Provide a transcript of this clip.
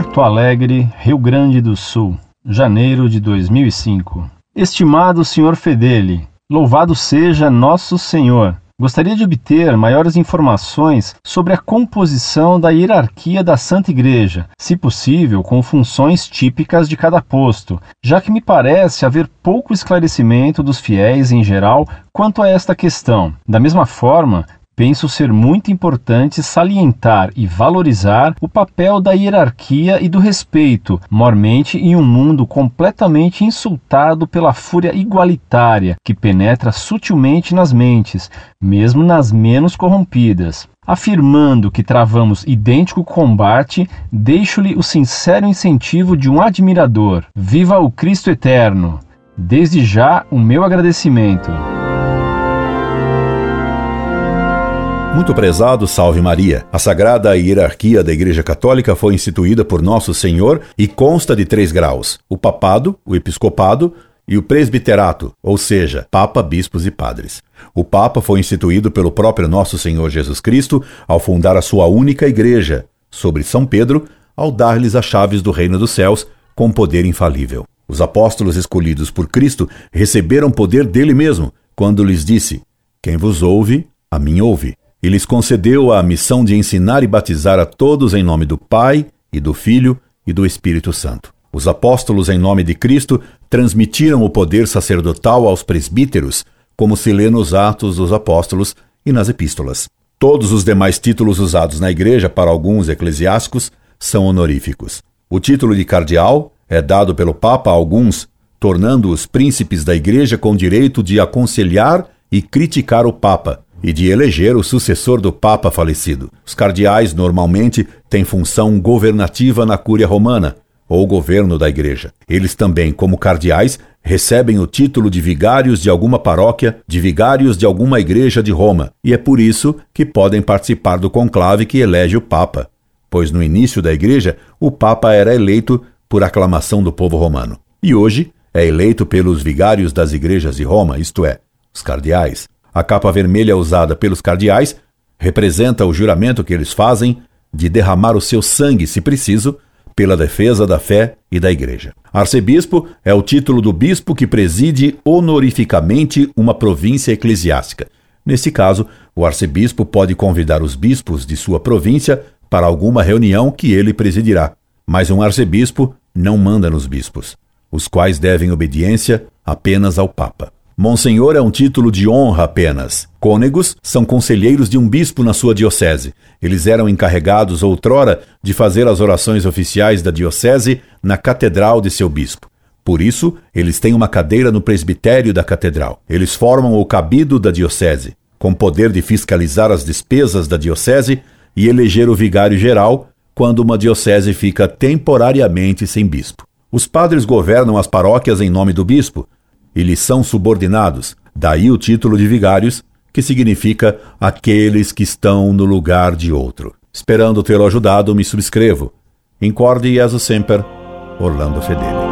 Porto Alegre, Rio Grande do Sul, janeiro de 2005. Estimado Sr. Fedeli, louvado seja Nosso Senhor. Gostaria de obter maiores informações sobre a composição da hierarquia da Santa Igreja, se possível com funções típicas de cada posto, já que me parece haver pouco esclarecimento dos fiéis em geral quanto a esta questão. Da mesma forma, penso ser muito importante salientar e valorizar o papel da hierarquia e do respeito, mormente em um mundo completamente insultado pela fúria igualitária que penetra sutilmente nas mentes, mesmo nas menos corrompidas. Afirmando que travamos idêntico combate, deixo-lhe o sincero incentivo de um admirador. Viva o Cristo Eterno! Desde já, o meu agradecimento. Muito prezado, salve Maria. A sagrada hierarquia da Igreja Católica foi instituída por Nosso Senhor e consta de três graus: o papado, o episcopado e o presbiterato, ou seja, papa, bispos e padres. O papa foi instituído pelo próprio Nosso Senhor Jesus Cristo ao fundar a sua única igreja, sobre São Pedro, ao dar-lhes as chaves do reino dos céus com poder infalível. Os apóstolos escolhidos por Cristo receberam poder dele mesmo, quando lhes disse: Quem vos ouve, a mim ouve e lhes concedeu a missão de ensinar e batizar a todos em nome do Pai e do Filho e do Espírito Santo. Os apóstolos, em nome de Cristo, transmitiram o poder sacerdotal aos presbíteros, como se lê nos Atos dos Apóstolos e nas Epístolas. Todos os demais títulos usados na Igreja para alguns eclesiásticos são honoríficos. O título de cardeal é dado pelo Papa a alguns, tornando-os príncipes da Igreja com direito de aconselhar e criticar o Papa, e de eleger o sucessor do Papa falecido. Os cardeais normalmente têm função governativa na Cúria Romana, ou governo da Igreja. Eles também, como cardeais, recebem o título de vigários de alguma paróquia, de vigários de alguma igreja de Roma, e é por isso que podem participar do conclave que elege o Papa, pois no início da Igreja o Papa era eleito por aclamação do povo romano. E hoje é eleito pelos vigários das igrejas de Roma, isto é, os cardeais. A capa vermelha usada pelos cardeais representa o juramento que eles fazem de derramar o seu sangue, se preciso, pela defesa da fé e da igreja. Arcebispo é o título do bispo que preside honorificamente uma província eclesiástica. Nesse caso, o arcebispo pode convidar os bispos de sua província para alguma reunião que ele presidirá. Mas um arcebispo não manda nos bispos, os quais devem obediência apenas ao Papa. Monsenhor é um título de honra apenas. Cônegos são conselheiros de um bispo na sua diocese. Eles eram encarregados outrora de fazer as orações oficiais da diocese na catedral de seu bispo. Por isso, eles têm uma cadeira no presbitério da catedral. Eles formam o cabido da diocese, com poder de fiscalizar as despesas da diocese e eleger o vigário geral quando uma diocese fica temporariamente sem bispo. Os padres governam as paróquias em nome do bispo, e lhes são subordinados, daí o título de vigários, que significa aqueles que estão no lugar de outro. Esperando tê-lo ajudado, me subscrevo. Incorde Jesus Semper, Orlando Fedeli.